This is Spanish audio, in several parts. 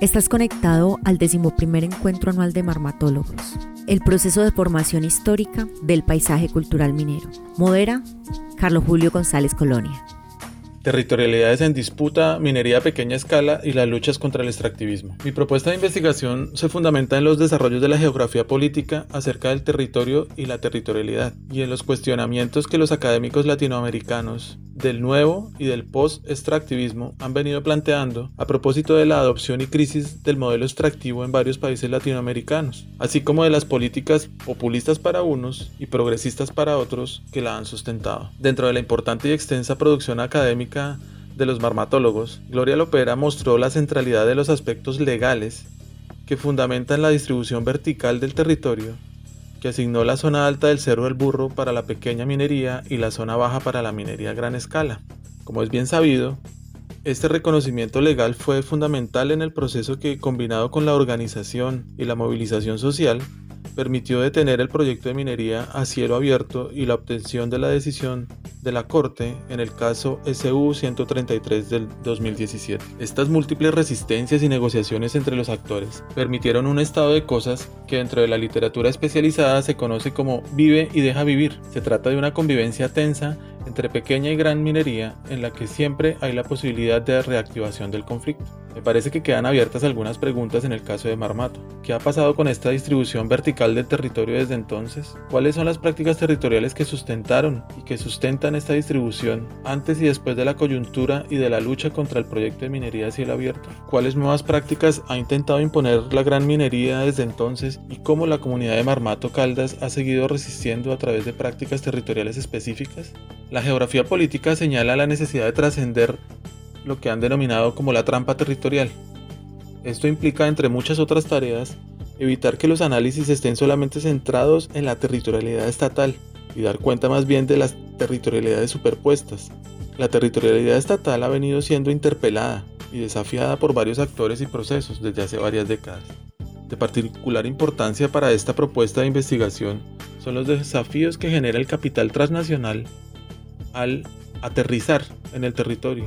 Estás conectado al decimoprimer encuentro anual de marmatólogos, el proceso de formación histórica del paisaje cultural minero. Modera Carlos Julio González Colonia territorialidades en disputa, minería a pequeña escala y las luchas contra el extractivismo. Mi propuesta de investigación se fundamenta en los desarrollos de la geografía política acerca del territorio y la territorialidad, y en los cuestionamientos que los académicos latinoamericanos del nuevo y del post-extractivismo han venido planteando a propósito de la adopción y crisis del modelo extractivo en varios países latinoamericanos, así como de las políticas populistas para unos y progresistas para otros que la han sustentado. Dentro de la importante y extensa producción académica de los marmatólogos, Gloria Lopera mostró la centralidad de los aspectos legales que fundamentan la distribución vertical del territorio que asignó la zona alta del Cerro del Burro para la pequeña minería y la zona baja para la minería a gran escala. Como es bien sabido, este reconocimiento legal fue fundamental en el proceso que, combinado con la organización y la movilización social, permitió detener el proyecto de minería a cielo abierto y la obtención de la decisión de la Corte en el caso SU 133 del 2017. Estas múltiples resistencias y negociaciones entre los actores permitieron un estado de cosas que dentro de la literatura especializada se conoce como vive y deja vivir. Se trata de una convivencia tensa entre pequeña y gran minería en la que siempre hay la posibilidad de reactivación del conflicto. Me parece que quedan abiertas algunas preguntas en el caso de Marmato. ¿Qué ha pasado con esta distribución vertical del territorio desde entonces? ¿Cuáles son las prácticas territoriales que sustentaron y que sustentan esta distribución antes y después de la coyuntura y de la lucha contra el proyecto de minería a cielo abierto? ¿Cuáles nuevas prácticas ha intentado imponer la gran minería desde entonces y cómo la comunidad de Marmato Caldas ha seguido resistiendo a través de prácticas territoriales específicas? La geografía política señala la necesidad de trascender lo que han denominado como la trampa territorial. Esto implica, entre muchas otras tareas, evitar que los análisis estén solamente centrados en la territorialidad estatal y dar cuenta más bien de las territorialidades superpuestas. La territorialidad estatal ha venido siendo interpelada y desafiada por varios actores y procesos desde hace varias décadas. De particular importancia para esta propuesta de investigación son los desafíos que genera el capital transnacional al aterrizar en el territorio.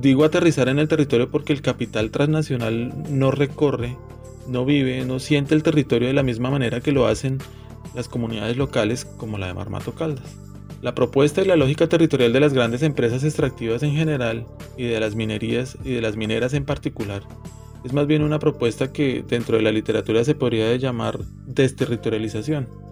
Digo aterrizar en el territorio porque el capital transnacional no recorre, no vive, no siente el territorio de la misma manera que lo hacen las comunidades locales como la de Marmato Caldas. La propuesta y la lógica territorial de las grandes empresas extractivas en general y de las minerías y de las mineras en particular es más bien una propuesta que dentro de la literatura se podría llamar desterritorialización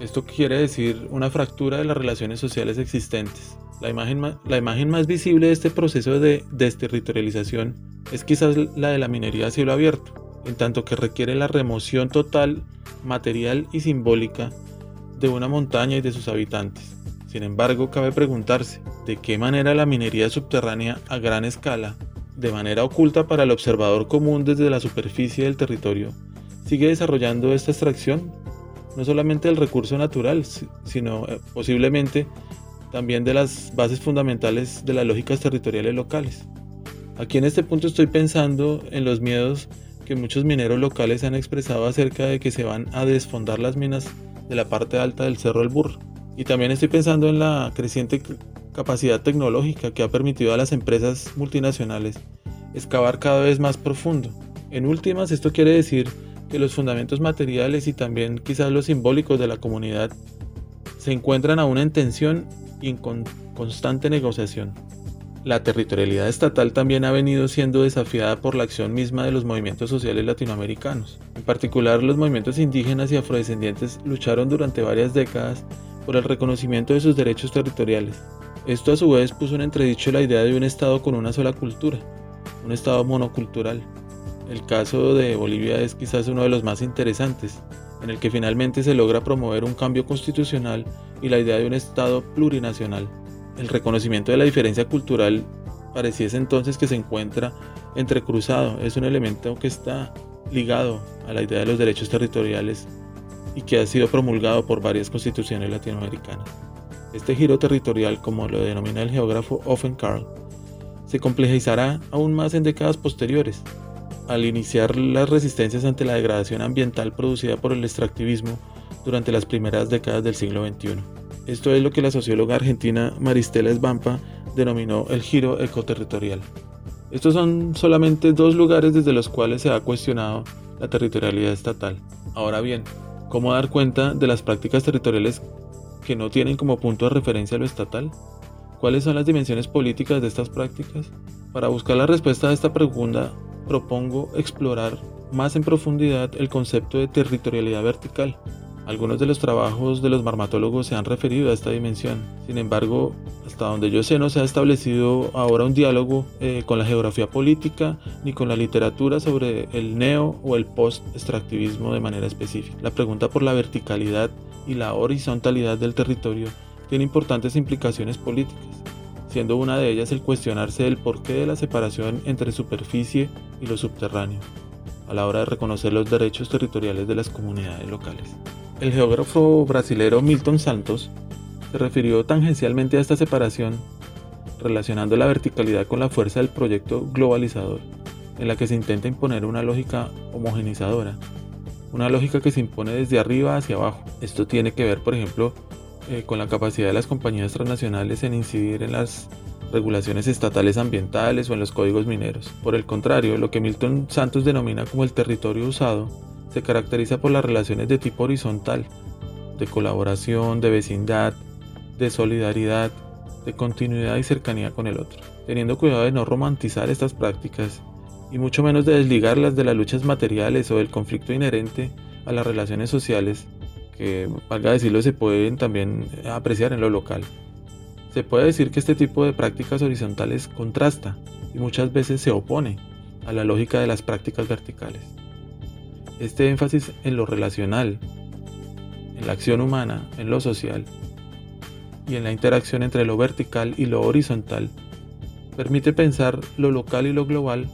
esto quiere decir una fractura de las relaciones sociales existentes. La imagen, la imagen más visible de este proceso de desterritorialización es quizás la de la minería a cielo abierto, en tanto que requiere la remoción total, material y simbólica de una montaña y de sus habitantes. Sin embargo, cabe preguntarse de qué manera la minería subterránea a gran escala, de manera oculta para el observador común desde la superficie del territorio, sigue desarrollando esta extracción no solamente del recurso natural, sino eh, posiblemente también de las bases fundamentales de las lógicas territoriales locales. Aquí en este punto estoy pensando en los miedos que muchos mineros locales han expresado acerca de que se van a desfondar las minas de la parte alta del Cerro del Burro. Y también estoy pensando en la creciente capacidad tecnológica que ha permitido a las empresas multinacionales excavar cada vez más profundo. En últimas, esto quiere decir que los fundamentos materiales y también quizás los simbólicos de la comunidad se encuentran aún en tensión y en constante negociación. La territorialidad estatal también ha venido siendo desafiada por la acción misma de los movimientos sociales latinoamericanos. En particular, los movimientos indígenas y afrodescendientes lucharon durante varias décadas por el reconocimiento de sus derechos territoriales. Esto a su vez puso en entredicho la idea de un Estado con una sola cultura, un Estado monocultural, el caso de Bolivia es quizás uno de los más interesantes, en el que finalmente se logra promover un cambio constitucional y la idea de un Estado plurinacional. El reconocimiento de la diferencia cultural pareciese entonces que se encuentra entrecruzado, es un elemento que está ligado a la idea de los derechos territoriales y que ha sido promulgado por varias constituciones latinoamericanas. Este giro territorial, como lo denomina el geógrafo Offen Karl, se complejizará aún más en décadas posteriores, al iniciar las resistencias ante la degradación ambiental producida por el extractivismo durante las primeras décadas del siglo XXI. Esto es lo que la socióloga argentina Maristela Esbampa denominó el giro ecoterritorial. Estos son solamente dos lugares desde los cuales se ha cuestionado la territorialidad estatal. Ahora bien, ¿cómo dar cuenta de las prácticas territoriales que no tienen como punto de referencia lo estatal? ¿Cuáles son las dimensiones políticas de estas prácticas? Para buscar la respuesta a esta pregunta, propongo explorar más en profundidad el concepto de territorialidad vertical. Algunos de los trabajos de los marmatólogos se han referido a esta dimensión. Sin embargo, hasta donde yo sé no se ha establecido ahora un diálogo eh, con la geografía política ni con la literatura sobre el neo o el post-extractivismo de manera específica. La pregunta por la verticalidad y la horizontalidad del territorio tiene importantes implicaciones políticas, siendo una de ellas el cuestionarse el porqué de la separación entre superficie y lo subterráneo, a la hora de reconocer los derechos territoriales de las comunidades locales. El geógrafo brasilero Milton Santos se refirió tangencialmente a esta separación, relacionando la verticalidad con la fuerza del proyecto globalizador, en la que se intenta imponer una lógica homogenizadora, una lógica que se impone desde arriba hacia abajo. Esto tiene que ver, por ejemplo, eh, con la capacidad de las compañías transnacionales en incidir en las regulaciones estatales ambientales o en los códigos mineros. Por el contrario, lo que Milton Santos denomina como el territorio usado se caracteriza por las relaciones de tipo horizontal, de colaboración, de vecindad, de solidaridad, de continuidad y cercanía con el otro, teniendo cuidado de no romantizar estas prácticas y mucho menos de desligarlas de las luchas materiales o del conflicto inherente a las relaciones sociales que, valga decirlo, se pueden también apreciar en lo local. Se puede decir que este tipo de prácticas horizontales contrasta y muchas veces se opone a la lógica de las prácticas verticales. Este énfasis en lo relacional, en la acción humana, en lo social y en la interacción entre lo vertical y lo horizontal permite pensar lo local y lo global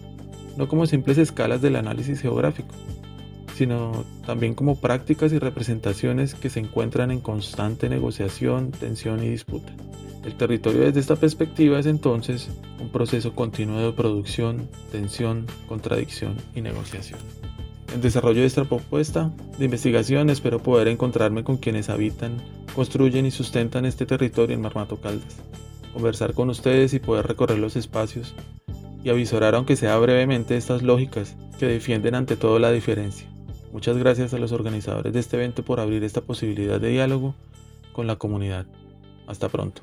no como simples escalas del análisis geográfico, sino también como prácticas y representaciones que se encuentran en constante negociación, tensión y disputa. El territorio desde esta perspectiva es entonces un proceso continuo de producción, tensión, contradicción y negociación. En desarrollo de esta propuesta de investigación espero poder encontrarme con quienes habitan, construyen y sustentan este territorio en Marmato Caldas, conversar con ustedes y poder recorrer los espacios y avisorar aunque sea brevemente estas lógicas que defienden ante todo la diferencia. Muchas gracias a los organizadores de este evento por abrir esta posibilidad de diálogo con la comunidad. Hasta pronto.